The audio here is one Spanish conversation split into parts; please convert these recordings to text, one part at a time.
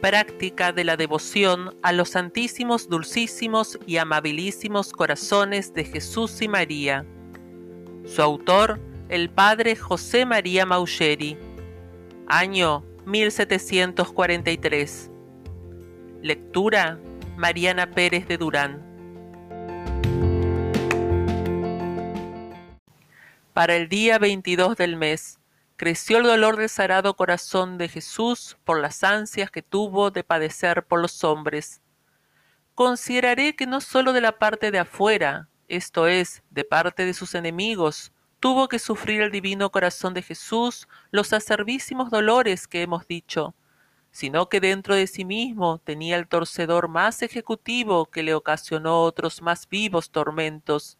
práctica de la devoción a los santísimos, dulcísimos y amabilísimos corazones de Jesús y María. Su autor, el padre José María Maucheri. Año 1743. Lectura Mariana Pérez de Durán. Para el día 22 del mes, creció el dolor del sagrado corazón de Jesús por las ansias que tuvo de padecer por los hombres. Consideraré que no sólo de la parte de afuera, esto es, de parte de sus enemigos, tuvo que sufrir el divino corazón de Jesús los acervísimos dolores que hemos dicho, sino que dentro de sí mismo tenía el torcedor más ejecutivo que le ocasionó otros más vivos tormentos.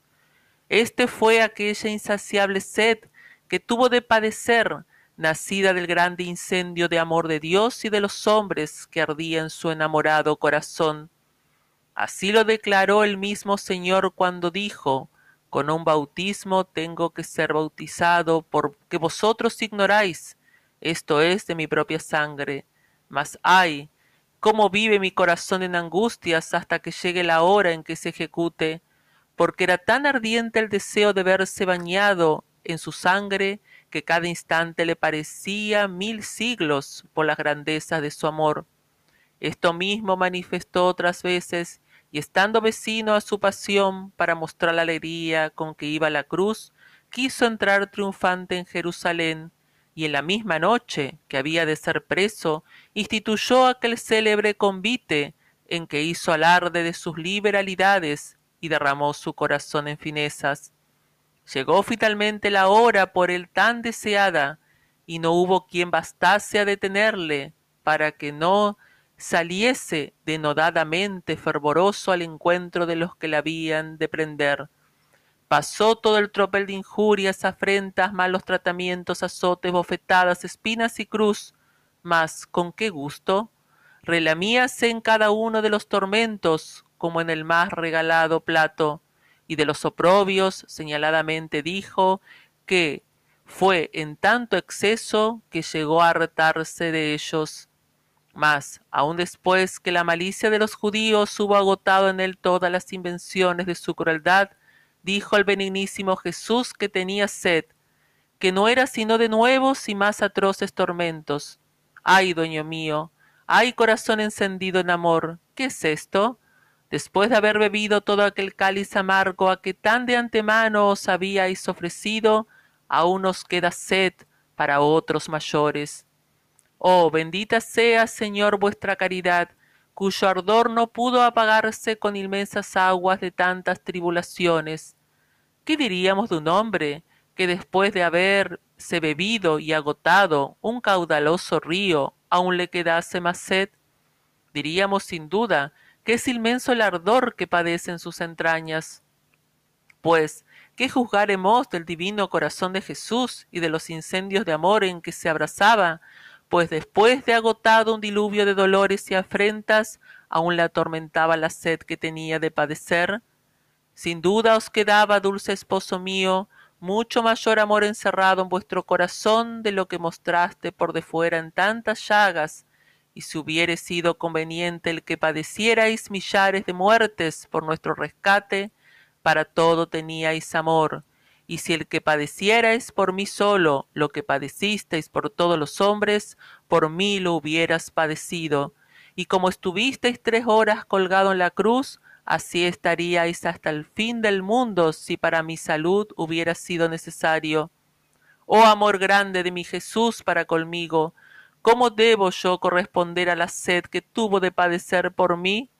Este fue aquella insaciable sed que tuvo de padecer, nacida del grande incendio de amor de Dios y de los hombres que ardía en su enamorado corazón. Así lo declaró el mismo Señor cuando dijo, con un bautismo tengo que ser bautizado porque vosotros ignoráis, esto es de mi propia sangre. Mas ay, cómo vive mi corazón en angustias hasta que llegue la hora en que se ejecute, porque era tan ardiente el deseo de verse bañado en su sangre que cada instante le parecía mil siglos por las grandezas de su amor. Esto mismo manifestó otras veces, y estando vecino a su pasión para mostrar la alegría con que iba a la cruz, quiso entrar triunfante en Jerusalén, y en la misma noche que había de ser preso, instituyó aquel célebre convite en que hizo alarde de sus liberalidades y derramó su corazón en finezas. Llegó finalmente la hora por él tan deseada, y no hubo quien bastase a detenerle para que no saliese denodadamente fervoroso al encuentro de los que le habían de prender. Pasó todo el tropel de injurias, afrentas, malos tratamientos, azotes, bofetadas, espinas y cruz, mas con qué gusto relamíase en cada uno de los tormentos como en el más regalado plato y de los oprobios señaladamente dijo que fue en tanto exceso que llegó a hartarse de ellos. Mas, aun después que la malicia de los judíos hubo agotado en él todas las invenciones de su crueldad, dijo el benignísimo Jesús que tenía sed, que no era sino de nuevos y más atroces tormentos. Ay, dueño mío, ay corazón encendido en amor, ¿qué es esto? Después de haber bebido todo aquel cáliz amargo a que tan de antemano os habíais ofrecido, aún os queda sed para otros mayores. Oh, bendita sea, Señor, vuestra caridad, cuyo ardor no pudo apagarse con inmensas aguas de tantas tribulaciones. ¿Qué diríamos de un hombre que después de haberse bebido y agotado un caudaloso río aún le quedase más sed? Diríamos sin duda que es inmenso el ardor que padece en sus entrañas. Pues, ¿qué juzgaremos del divino corazón de Jesús y de los incendios de amor en que se abrazaba? Pues después de agotado un diluvio de dolores y afrentas, aún le atormentaba la sed que tenía de padecer. Sin duda os quedaba, dulce esposo mío, mucho mayor amor encerrado en vuestro corazón de lo que mostraste por de fuera en tantas llagas, y si hubiere sido conveniente el que padecierais millares de muertes por nuestro rescate, para todo teníais amor, y si el que padecierais por mí solo lo que padecisteis por todos los hombres, por mí lo hubieras padecido, y como estuvisteis tres horas colgado en la cruz, así estaríais hasta el fin del mundo si para mi salud hubiera sido necesario. Oh amor grande de mi Jesús para conmigo, ¿Cómo debo yo corresponder a la sed que tuvo de padecer por mí?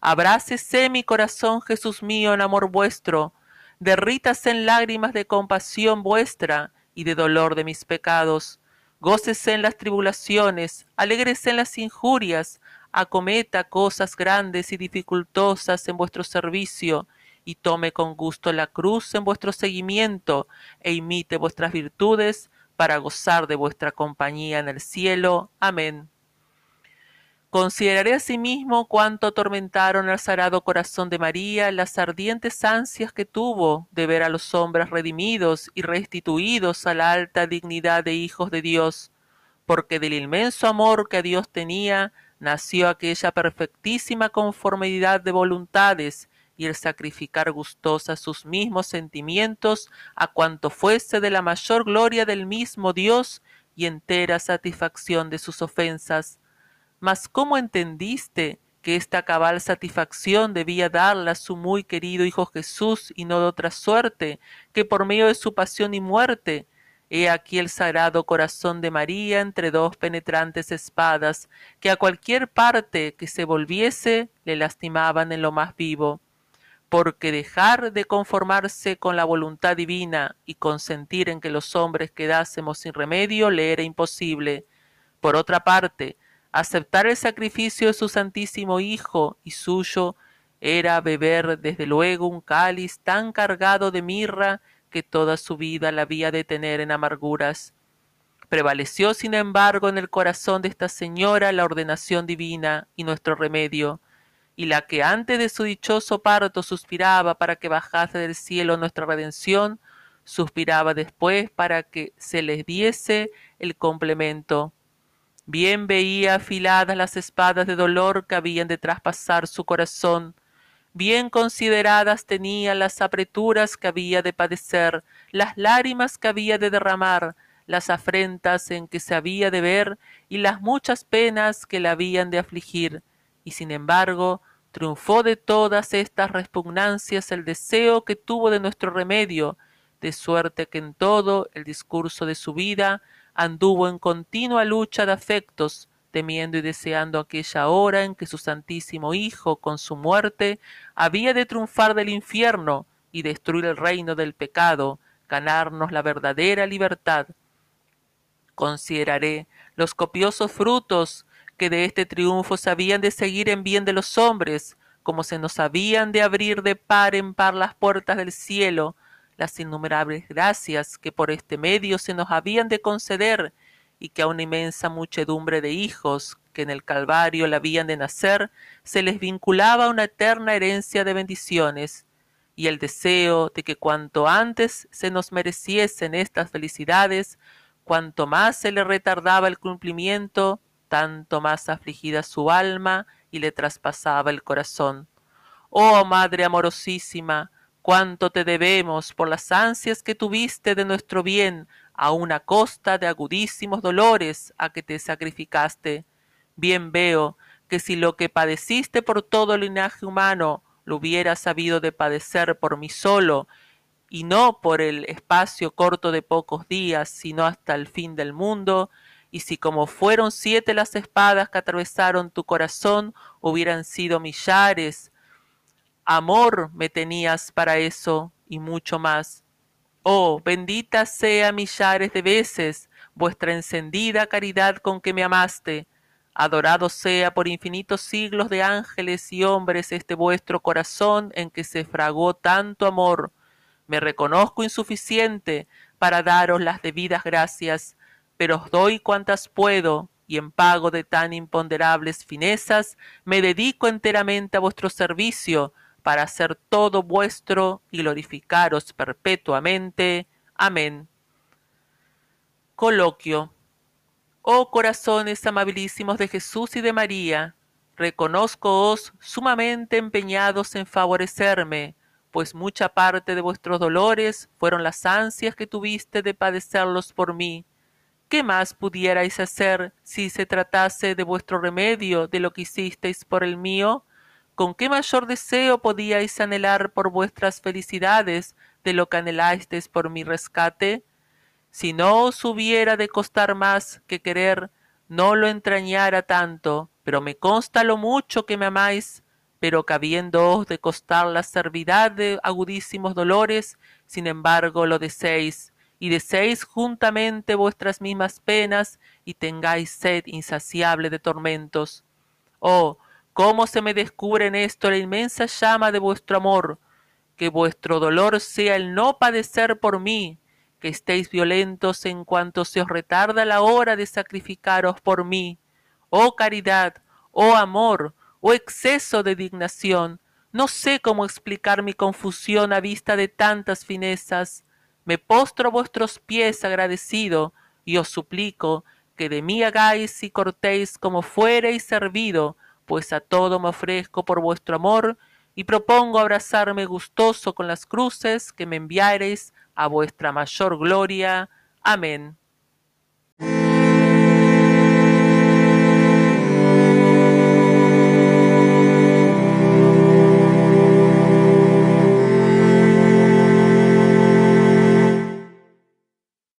Abrácese mi corazón, Jesús mío, en amor vuestro, derrítase en lágrimas de compasión vuestra y de dolor de mis pecados. Gócese en las tribulaciones, alégrese en las injurias, acometa cosas grandes y dificultosas en vuestro servicio, y tome con gusto la cruz en vuestro seguimiento, e imite vuestras virtudes, para gozar de vuestra compañía en el cielo. Amén. Consideraré asimismo cuánto atormentaron al sagrado corazón de María las ardientes ansias que tuvo de ver a los hombres redimidos y restituidos a la alta dignidad de hijos de Dios, porque del inmenso amor que a Dios tenía, nació aquella perfectísima conformidad de voluntades y el sacrificar gustosa sus mismos sentimientos a cuanto fuese de la mayor gloria del mismo Dios y entera satisfacción de sus ofensas. Mas ¿cómo entendiste que esta cabal satisfacción debía darla su muy querido Hijo Jesús y no de otra suerte, que por medio de su pasión y muerte, He aquí el sagrado corazón de María entre dos penetrantes espadas, que a cualquier parte que se volviese le lastimaban en lo más vivo. Porque dejar de conformarse con la voluntad divina y consentir en que los hombres quedásemos sin remedio le era imposible. Por otra parte, aceptar el sacrificio de su Santísimo Hijo y suyo era beber desde luego un cáliz tan cargado de mirra que toda su vida la había de tener en amarguras. Prevaleció, sin embargo, en el corazón de esta señora la ordenación divina y nuestro remedio, y la que antes de su dichoso parto suspiraba para que bajase del cielo nuestra redención, suspiraba después para que se les diese el complemento. Bien veía afiladas las espadas de dolor que habían de traspasar su corazón, bien consideradas tenía las apreturas que había de padecer, las lágrimas que había de derramar, las afrentas en que se había de ver y las muchas penas que la habían de afligir, y sin embargo triunfó de todas estas repugnancias el deseo que tuvo de nuestro remedio, de suerte que en todo el discurso de su vida anduvo en continua lucha de afectos, temiendo y deseando aquella hora en que su Santísimo Hijo, con su muerte, había de triunfar del infierno y destruir el reino del pecado, ganarnos la verdadera libertad. Consideraré los copiosos frutos que de este triunfo se habían de seguir en bien de los hombres, como se nos habían de abrir de par en par las puertas del cielo, las innumerables gracias que por este medio se nos habían de conceder, y que a una inmensa muchedumbre de hijos que en el Calvario le habían de nacer, se les vinculaba una eterna herencia de bendiciones, y el deseo de que cuanto antes se nos mereciesen estas felicidades, cuanto más se le retardaba el cumplimiento, tanto más afligida su alma y le traspasaba el corazón. Oh Madre amorosísima, cuánto te debemos por las ansias que tuviste de nuestro bien, a una costa de agudísimos dolores a que te sacrificaste. Bien veo que si lo que padeciste por todo el linaje humano lo hubiera sabido de padecer por mí solo, y no por el espacio corto de pocos días, sino hasta el fin del mundo, y si como fueron siete las espadas que atravesaron tu corazón, hubieran sido millares, amor me tenías para eso y mucho más. Oh, bendita sea millares de veces vuestra encendida caridad con que me amaste. Adorado sea por infinitos siglos de ángeles y hombres este vuestro corazón en que se fragó tanto amor. Me reconozco insuficiente para daros las debidas gracias, pero os doy cuantas puedo, y en pago de tan imponderables finezas me dedico enteramente a vuestro servicio, para hacer todo vuestro y glorificaros perpetuamente. Amén. Coloquio. Oh corazones amabilísimos de Jesús y de María, reconozcoos sumamente empeñados en favorecerme, pues mucha parte de vuestros dolores fueron las ansias que tuviste de padecerlos por mí. ¿Qué más pudierais hacer si se tratase de vuestro remedio de lo que hicisteis por el mío? ¿Con qué mayor deseo podíais anhelar por vuestras felicidades de lo que anhelasteis por mi rescate? Si no os hubiera de costar más que querer, no lo entrañara tanto, pero me consta lo mucho que me amáis, pero que habiéndoos de costar la servidad de agudísimos dolores, sin embargo lo deseéis, y deseéis juntamente vuestras mismas penas, y tengáis sed insaciable de tormentos. Oh, cómo se me descubre en esto la inmensa llama de vuestro amor, que vuestro dolor sea el no padecer por mí, que estéis violentos en cuanto se os retarda la hora de sacrificaros por mí. Oh caridad, oh amor, oh exceso de dignación, no sé cómo explicar mi confusión a vista de tantas finezas. Me postro a vuestros pies agradecido y os suplico que de mí hagáis y cortéis como fuereis servido, pues a todo me ofrezco por vuestro amor, y propongo abrazarme gustoso con las cruces que me enviareis a vuestra mayor gloria. Amén.